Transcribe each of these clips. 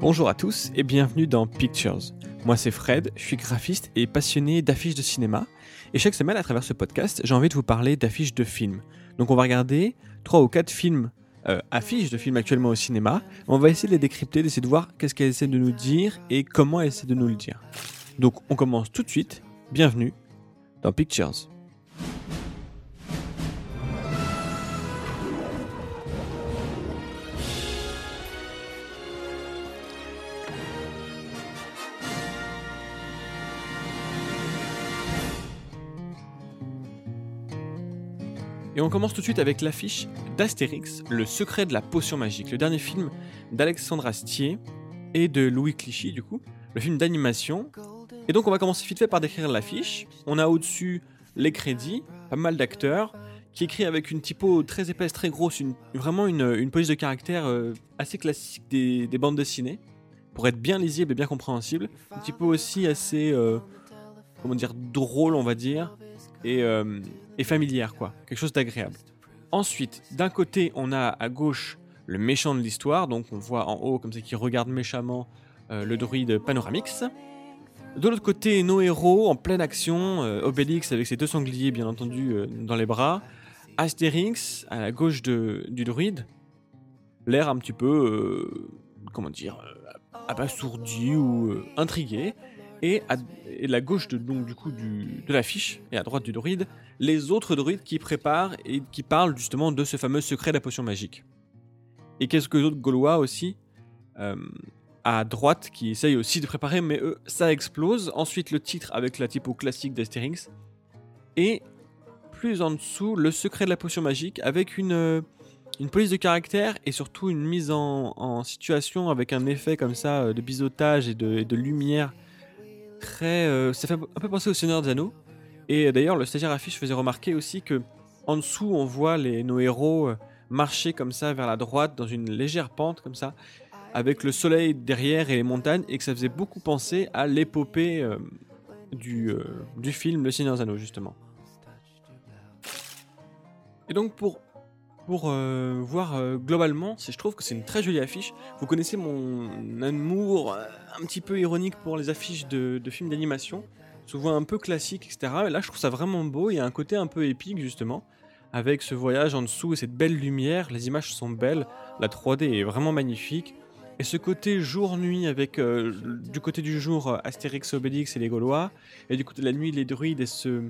Bonjour à tous et bienvenue dans Pictures. Moi c'est Fred, je suis graphiste et passionné d'affiches de cinéma. Et chaque semaine à travers ce podcast, j'ai envie de vous parler d'affiches de films. Donc on va regarder trois ou quatre films, euh, affiches de films actuellement au cinéma. On va essayer de les décrypter, d'essayer de voir qu'est-ce qu'elles essaient de nous dire et comment elles essaient de nous le dire. Donc on commence tout de suite. Bienvenue dans Pictures. Et on commence tout de suite avec l'affiche d'Astérix, Le secret de la potion magique, le dernier film d'Alexandre Astier et de Louis Clichy, du coup, le film d'animation. Et donc on va commencer vite fait par décrire l'affiche. On a au-dessus les crédits, pas mal d'acteurs, qui écrit avec une typo très épaisse, très grosse, vraiment une, police de caractère euh, assez classique des, bandes dessinées, pour être bien lisible et bien compréhensible. Une typo aussi assez, euh, comment dire, drôle, on va dire, et, euh, et familière, quoi. Quelque chose d'agréable. Ensuite, d'un côté, on a à gauche le méchant de l'histoire, donc on voit en haut comme ça qui regarde méchamment euh, le druide Panoramix. De l'autre côté, nos héros en pleine action, euh, Obélix avec ses deux sangliers bien entendu dans les bras, Astérix à la gauche de, du druide, l'air un petit peu, comment dire, abasourdi ou intrigué, et à la gauche de, donc, du coup, du, de l'affiche, et à droite du druide, les autres druides qui préparent et qui parlent justement de ce fameux secret de la potion magique. Et quelques autres Gaulois aussi, euh, à droite, qui essayent aussi de préparer, mais eux, ça explose. Ensuite, le titre avec la typo classique d'Asterix. Et plus en dessous, le secret de la potion magique avec une, euh, une police de caractère et surtout une mise en, situation avec un effet comme ça euh, de biseautage et de, et de lumière très. Ça fait un peu penser au Seigneur des Anneaux. Et d'ailleurs, le stagiaire affiche faisait remarquer aussi que en dessous, on voit nos héros euh, marcher comme ça vers la droite dans une légère pente comme ça, avec le soleil derrière et les montagnes, et que ça faisait beaucoup penser à l'épopée euh, du, du film Le Seigneur des justement. Et donc pour pour euh, voir euh, globalement, je trouve que c'est une très jolie affiche. Vous connaissez mon amour euh, un petit peu ironique pour les affiches de, films d'animation, souvent un peu classiques, etc. Et là, je trouve ça vraiment beau. Il y a un côté un peu épique, justement, avec ce voyage en dessous et cette belle lumière. Les images sont belles, la 3D est vraiment magnifique. Et ce côté jour-nuit avec du côté du jour Astérix, Obélix et les Gaulois, et du côté de la nuit les druides et ce,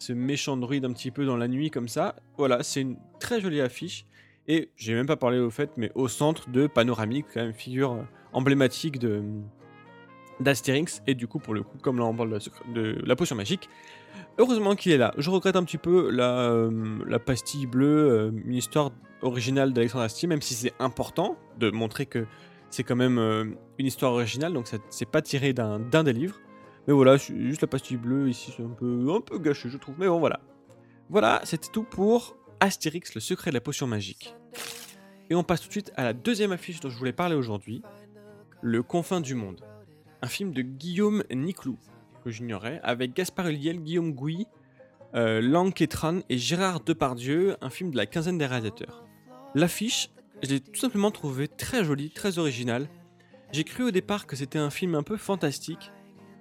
ce méchant druide un petit peu dans la nuit comme ça. Voilà, c'est une très jolie affiche. Et j'ai même pas parlé au fait, mais au centre de Panoramique, quand même figure euh, emblématique de d'Astérix. Et du coup, pour le coup, comme là on parle de la, potion magique, heureusement qu'il est là. Je regrette un petit peu la, euh, la pastille bleue, euh, une histoire originale d'Alexandre Astier, même si c'est important de montrer que c'est quand même une histoire originale, donc c'est pas tiré d'un des livres. Mais voilà, juste la pastille bleue ici, c'est un peu, un peu gâché, je trouve. Mais bon, voilà. Voilà, c'était tout pour Astérix, le secret de la potion magique. Et on passe tout de suite à la deuxième affiche dont je voulais parler aujourd'hui, Le Confin du Monde. Un film de Guillaume Niclou, que j'ignorais, avec Gaspard Ulliel, Guillaume Gouy, euh, Lang Ketran et Gérard Depardieu, un film de la quinzaine des réalisateurs. L'affiche, je l'ai tout simplement trouvé très jolie, très originale. J'ai cru au départ que c'était un film un peu fantastique,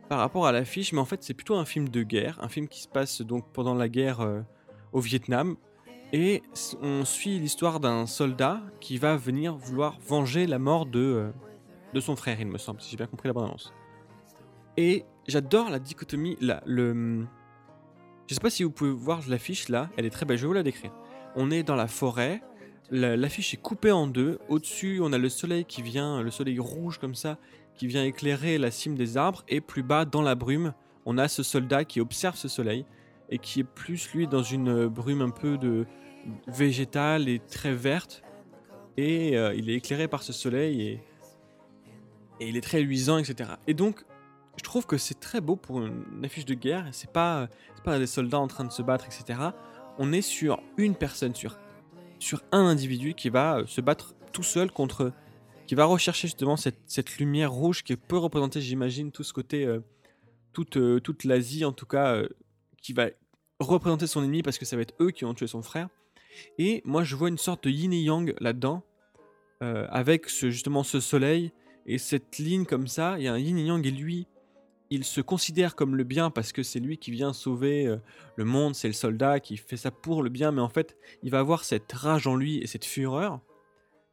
par rapport à l'affiche, mais en fait c'est plutôt un film de guerre, un film qui se passe donc pendant la guerre euh, au Vietnam, et on suit l'histoire d'un soldat qui va venir vouloir venger la mort de, euh, de son frère, il me semble, si j'ai bien compris la bande-annonce. Et j'adore la dichotomie, là, le... Je sais pas si vous pouvez voir l'affiche là, elle est très belle, je vais vous la décrire. On est dans la forêt, l'affiche est coupée en deux, au-dessus on a le soleil qui vient, le soleil rouge comme ça, qui vient éclairer la cime des arbres, et plus bas, dans la brume, on a ce soldat qui observe ce soleil, et qui est plus, lui, dans une brume un peu de végétale et très verte, et euh, il est éclairé par ce soleil, et, et il est très luisant, etc. Et donc, je trouve que c'est très beau pour une affiche de guerre, c'est pas, pas des soldats en train de se battre, etc. On est sur une personne, sur, sur un individu qui va se battre tout seul contre qui va rechercher justement cette, lumière rouge qui peut représenter, j'imagine, tout ce côté, euh, toute, euh, toute l'Asie en tout cas, euh, qui va représenter son ennemi parce que ça va être eux qui ont tué son frère. Et moi, je vois une sorte de yin et yang là-dedans, avec justement ce soleil Et cette ligne comme ça, il y a un yin et yang et lui, il se considère comme le bien parce que c'est lui qui vient sauver euh, le monde, c'est le soldat qui fait ça pour le bien, mais en fait, il va avoir cette rage en lui et cette fureur.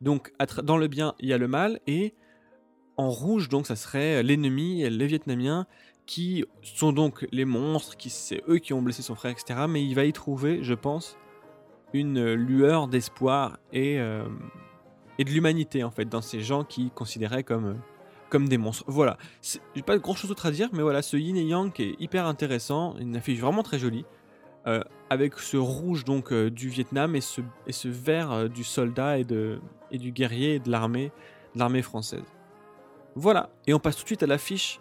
Donc, dans le bien, il y a le mal, et en rouge, donc, ça serait l'ennemi, les Vietnamiens, qui sont donc les monstres, qui c'est eux qui ont blessé son frère, etc. Mais il va y trouver, je pense, une lueur d'espoir et, euh, et de l'humanité, en fait, dans ces gens qui considéraient comme euh, comme des monstres. Voilà, j'ai pas grand chose d'autre à dire, mais voilà, ce yin et yang qui est hyper intéressant, une affiche vraiment très jolie, euh, avec ce rouge donc euh, du Vietnam et ce, et ce vert du soldat et, de, et du guerrier et de l'armée, de l'armée française. Voilà, et on passe tout de suite à l'affiche,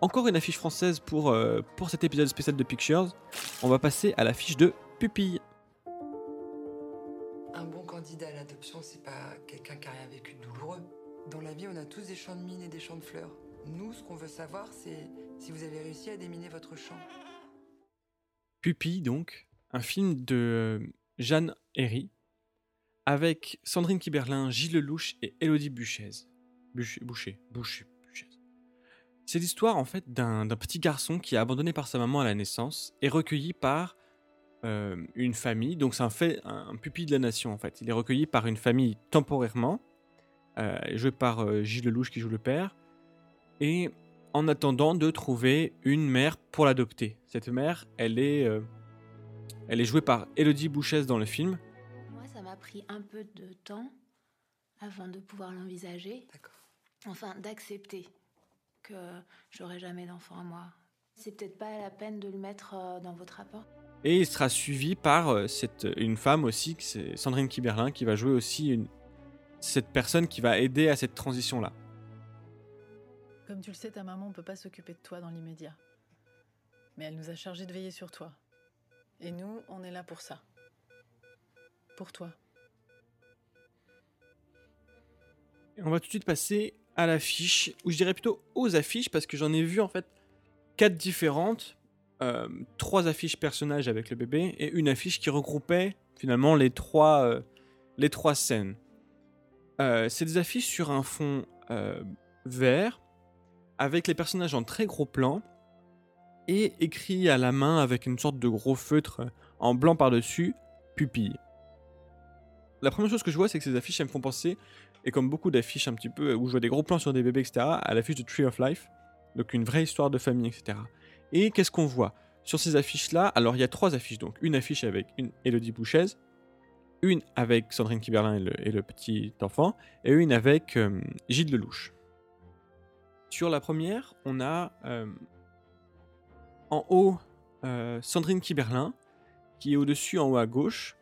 encore une affiche française pour, pour cet épisode spécial de Pictures. On va passer à l'affiche de Pupille. Qui a vécu douloureux. Dans la vie, on a tous des champs de mines et des champs de fleurs. Nous, ce qu'on veut savoir, c'est si vous avez réussi à déminer votre champ. Pupille, donc, un film de Jeanne Herry, avec Sandrine Kiberlin, Gilles Lelouch et Elodie Bouchez. Boucher, Boucher, Boucher, C'est l'histoire, en fait, d'un petit garçon qui est abandonné par sa maman à la naissance et recueilli par euh, une famille. Donc, c'est un, fait, un pupille de la nation, en fait. Il est recueilli par une famille temporairement euh, joué par euh, Gilles Lelouch qui joue le père, et en attendant de trouver une mère pour l'adopter. Cette mère, elle est, euh, elle est jouée par Elodie Bouchès dans le film. Moi, ça m'a pris un peu de temps avant de pouvoir l'envisager. Enfin, d'accepter que j'aurai jamais d'enfant à moi. C'est peut-être pas la peine de le mettre dans votre rapport. Et il sera suivi par cette, une femme aussi, c'est Sandrine Kiberlin, qui va jouer aussi une, cette personne qui va aider à cette transition-là. Comme tu le sais, ta maman ne peut pas s'occuper de toi dans l'immédiat. Mais elle nous a chargé de veiller sur toi. Et nous, on est là pour ça. Pour toi. on va tout de suite passer à l'affiche, ou je dirais plutôt aux affiches, parce que j'en ai vu en fait quatre différentes. Euh, trois affiches personnages avec le bébé et une affiche qui regroupait finalement les trois, euh, les trois scènes. Euh, c'est des affiches sur un fond vert, avec les personnages en très gros plan, et écrit à la main avec une sorte de gros feutre en blanc par-dessus, pupille. La première chose que je vois, c'est que ces affiches, elles me font penser, et comme beaucoup d'affiches un petit peu, où je vois des gros plans sur des bébés, etc., à l'affiche de Tree of Life, donc une vraie histoire de famille, etc. Et qu'est-ce qu'on voit? Sur ces affiches-là, alors il y a trois affiches, donc une affiche avec une Elodie Bouchez, une avec Sandrine Kiberlin et le, petit enfant, et une avec euh, Gilles Lelouch. Sur la première, on a euh, en haut euh, Sandrine Kiberlin, qui est au-dessus en haut à gauche,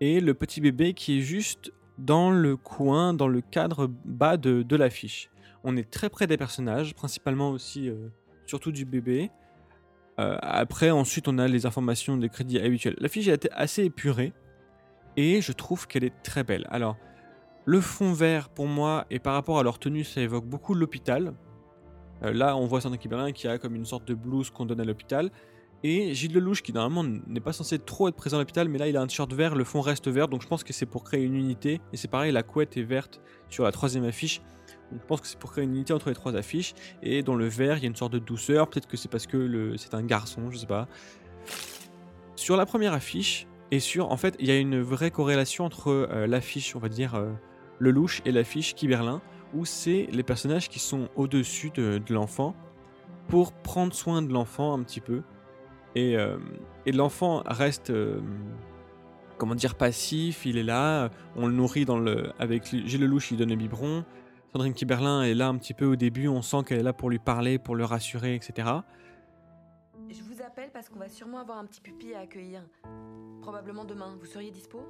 et le petit bébé qui est juste dans le coin, dans le cadre bas de, de l'affiche. On est très près des personnages, principalement aussi, surtout du bébé. Après, ensuite, on a les informations des crédits habituels. L'affiche a été assez épurée et je trouve qu'elle est très belle. Alors, le fond vert pour moi et par rapport à leur tenue, ça évoque beaucoup l'hôpital. Euh, là, on voit Sandra Kiberlin qui a comme une sorte de blouse qu'on donne à l'hôpital. Et Gilles Lelouch qui normalement n'est pas censé trop être présent à l'hôpital, mais là il a un t-shirt vert, le fond reste vert, donc je pense que c'est pour créer une unité. Et c'est pareil, la couette est verte sur la troisième affiche. Je pense que c'est pour créer une unité entre les trois affiches. Et dans le vert, il y a une sorte de douceur. Peut-être que c'est parce que c'est un garçon, je sais pas. Sur la première affiche, et sur, en fait, il y a une vraie corrélation entre euh, l'affiche, on va dire, euh, le louche et l'affiche Kiberlin, où c'est les personnages qui sont au-dessus de, l'enfant pour prendre soin de l'enfant un petit peu. Et, euh, l'enfant reste, comment dire, passif, il est là, on le nourrit dans le, avec Gilles Lelouch, il donne le biberon. Sandrine Kiberlin est là un petit peu au début, on sent qu'elle est là pour lui parler, pour le rassurer, etc. Je vous appelle parce qu'on va sûrement avoir un petit pupille à accueillir. Probablement demain. Vous seriez dispo?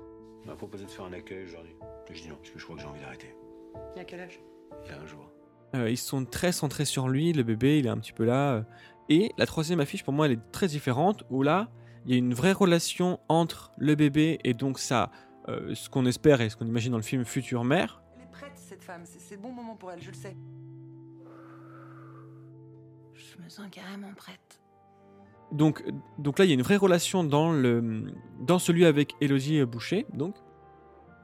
On m'a proposé de faire un accueil aujourd'hui. Je dis non, parce que je crois que j'ai envie d'arrêter. Il y a quel âge? Il y a un jour. Euh, ils sont très centrés sur lui, le bébé, il est un petit peu là. Et la troisième affiche, pour moi, elle est très différente, où là, il y a une vraie relation entre le bébé et donc ça, euh, ce qu'on espère et ce qu'on imagine dans le film future mère. Cette femme. C'est le bon moment pour elle, je le sais. Je me sens carrément prête. Donc, donc là, il y a une vraie relation dans, le, dans celui avec Elodie Boucher, donc,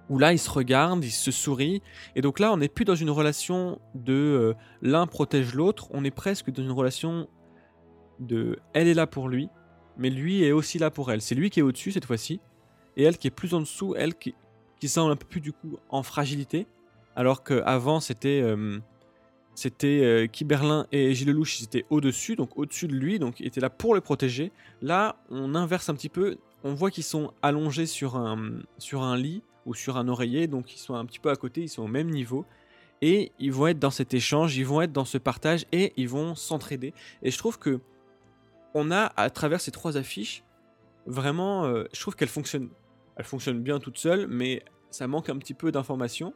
où là, ils se regardent, ils se sourient. Et donc là, on n'est plus dans une relation de euh, l'un protège l'autre, on est presque dans une relation de elle est là pour lui, mais lui est aussi là pour elle. C'est lui qui est au-dessus cette fois-ci, et elle qui est plus en dessous, elle qui, qui semble un peu plus du coup en fragilité, alors qu'avant c'était euh, c'était euh, Kiberlin et Gilles Lelouch, ils étaient au-dessus, donc au-dessus de lui, donc ils étaient là pour le protéger. Là, on inverse un petit peu, on voit qu'ils sont allongés sur un, lit ou sur un oreiller, donc ils sont un petit peu à côté, ils sont au même niveau. Et ils vont être dans cet échange, ils vont être dans ce partage et ils vont s'entraider. Et je trouve que on a à travers ces trois affiches vraiment, euh, je trouve qu'elles fonctionnent, elles fonctionnent bien toutes seules, mais ça manque un petit peu d'informations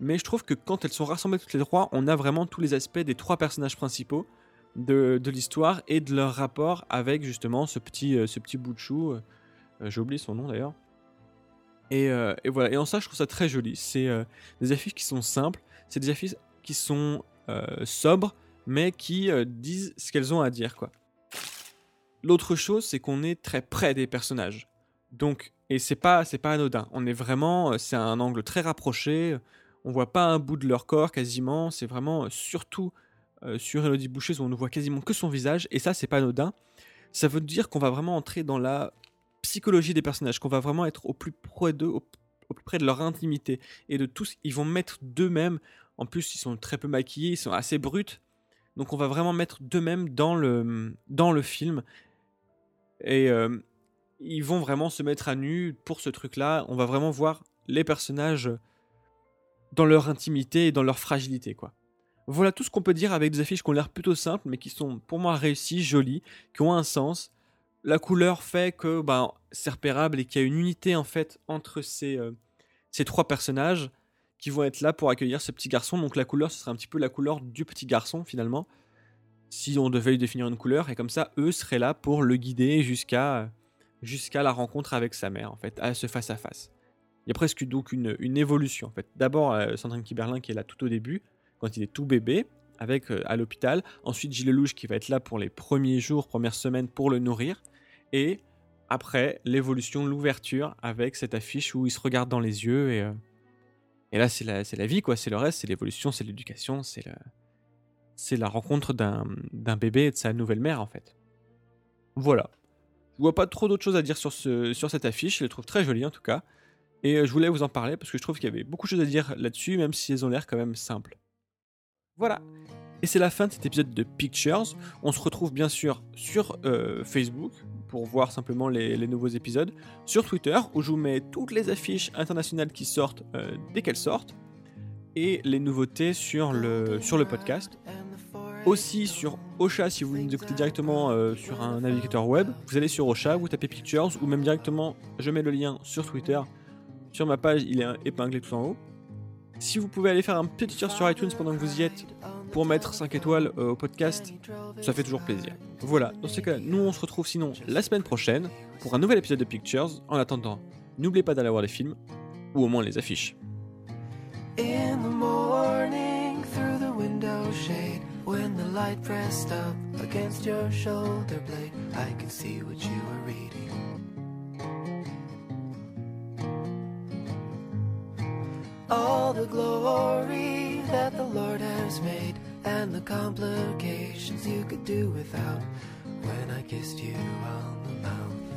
mais je trouve que quand elles sont rassemblées toutes les trois, on a vraiment tous les aspects des trois personnages principaux de, l'histoire et de leur rapport avec justement ce petit, euh, ce petit bout de chou. Euh, euh, j'ai oublié son nom d'ailleurs. Et, voilà, et en ça je trouve ça très joli. C'est des affiches qui sont simples, c'est des affiches qui sont sobres, mais qui disent ce qu'elles ont à dire quoi. L'autre chose, c'est qu'on est très près des personnages. Donc, et c'est pas, pas anodin. On est vraiment, c'est un angle très rapproché. On voit pas un bout de leur corps quasiment. C'est vraiment euh, surtout euh, sur Elodie Boucher où on ne voit quasiment que son visage. Et ça, c'est pas anodin. Ça veut dire qu'on va vraiment entrer dans la psychologie des personnages, qu'on va vraiment être au plus près d'eux, au, plus près de leur intimité et de tous. Ils vont mettre d'eux-mêmes. En plus, ils sont très peu maquillés, ils sont assez bruts. Donc, on va vraiment mettre d'eux-mêmes dans le, dans le film. Et euh, ils vont vraiment se mettre à nu pour ce truc-là. On va vraiment voir les personnages dans leur intimité et dans leur fragilité, quoi. Voilà tout ce qu'on peut dire avec des affiches qui ont l'air plutôt simples, mais qui sont pour moi réussies, jolies, qui ont un sens. La couleur fait que ben, c'est repérable et qu'il y a une unité en fait entre ces, euh, ces trois personnages qui vont être là pour accueillir ce petit garçon. Donc la couleur, ce serait un petit peu la couleur du petit garçon finalement, si on devait lui définir une couleur. Et comme ça, eux seraient là pour le guider jusqu'à jusqu'à la rencontre avec sa mère en fait, à ce face à face il y a presque donc une, évolution en fait. D'abord euh, Sandrine Kiberlin qui est là tout au début, quand il est tout bébé, avec euh, à l'hôpital. Ensuite Gilles Lelouch qui va être là pour les premiers jours, premières semaines pour le nourrir. Et après l'évolution, l'ouverture avec cette affiche où il se regarde dans les yeux et, euh, et là c'est la, vie quoi, c'est le reste, c'est l'évolution, c'est l'éducation, c'est la rencontre d'un bébé et de sa nouvelle mère en fait. Voilà. Je vois pas trop d'autres choses à dire sur, sur cette affiche, je la trouve très jolie en tout cas. Et euh, je voulais vous en parler parce que je trouve qu'il y avait beaucoup de choses à dire là-dessus, même si elles ont l'air quand même simples. Voilà. Et c'est la fin de cet épisode de Pictures. On se retrouve bien sûr sur euh, Facebook pour voir simplement les, nouveaux épisodes, sur Twitter où je vous mets toutes les affiches internationales qui sortent euh, dès qu'elles sortent, et les nouveautés sur le, sur le podcast. Aussi sur Ocha si vous nous écoutez directement sur un navigateur web, vous allez sur Ocha, vous tapez Pictures ou même directement je mets le lien sur Twitter sur ma page, il est épinglé tout en haut. Si vous pouvez aller faire un petit tour sur iTunes pendant que vous y êtes pour mettre 5 étoiles euh, au podcast, ça fait toujours plaisir. Voilà, dans ce cas, nous on se retrouve sinon la semaine prochaine pour un nouvel épisode de Pictures. En attendant, n'oubliez pas d'aller voir les films, ou au moins les affiches. All the glory that the Lord has made, and the complications you could do without when I kissed you on the mouth.